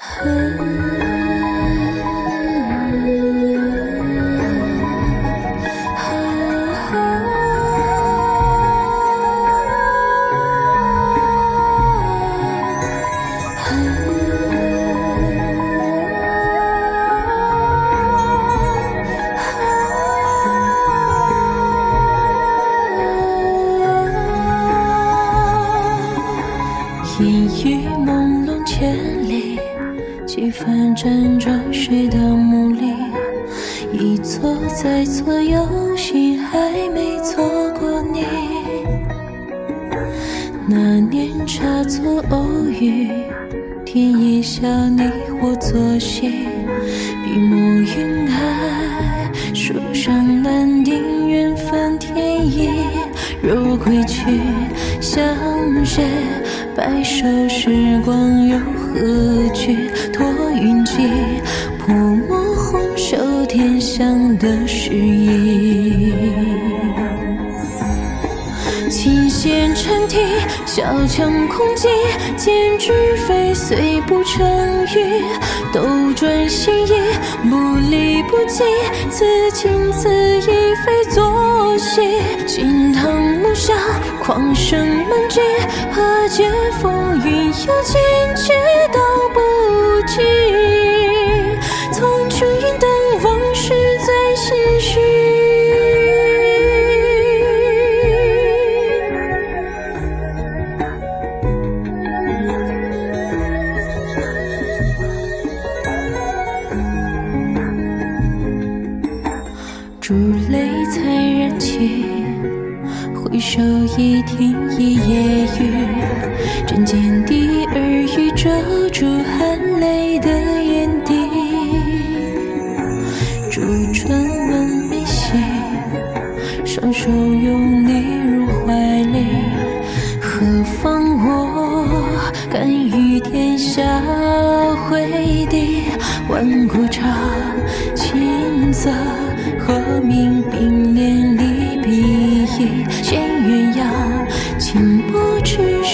啊烟雨朦胧间，几番辗转谁的梦里？一错再错，有心还没错过你。那年差错偶遇，天也笑你我作戏，笔墨云海，书上难定缘分天意。若归去，相谁？白首时光又何惧？托云际，泼墨红袖添香的诗意。琴弦沉啼，小腔空寂，剑指飞碎不成语。斗转星移，不离不弃，此情此意非作戏。惊堂木下，狂声闷剧，何解风云有尽，却泪才燃起，回首已听一夜雨。针尖的耳语遮住含泪的眼底。烛唇吻眉心，双手拥你入怀里。何妨我敢与天下会敌？万古长青色。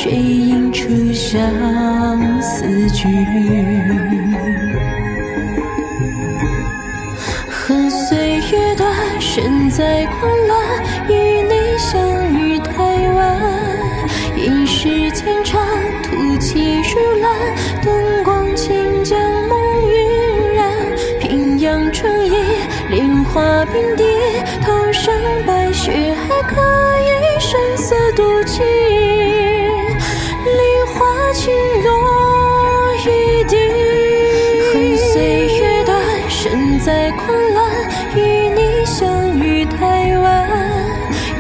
曲水映出相思句。恨岁月短，身在狂乱，与你相遇太晚。应是前场突起如兰，灯光轻将梦晕染。平阳春意。莲花并蒂，头上白雪还可以声色独起。梨花轻落一地。恨岁月短，身在狂乱，与你相遇太晚。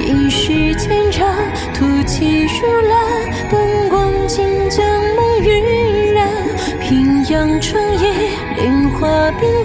应是前场突起如兰，灯光尽将梦晕染。平阳春意，莲花边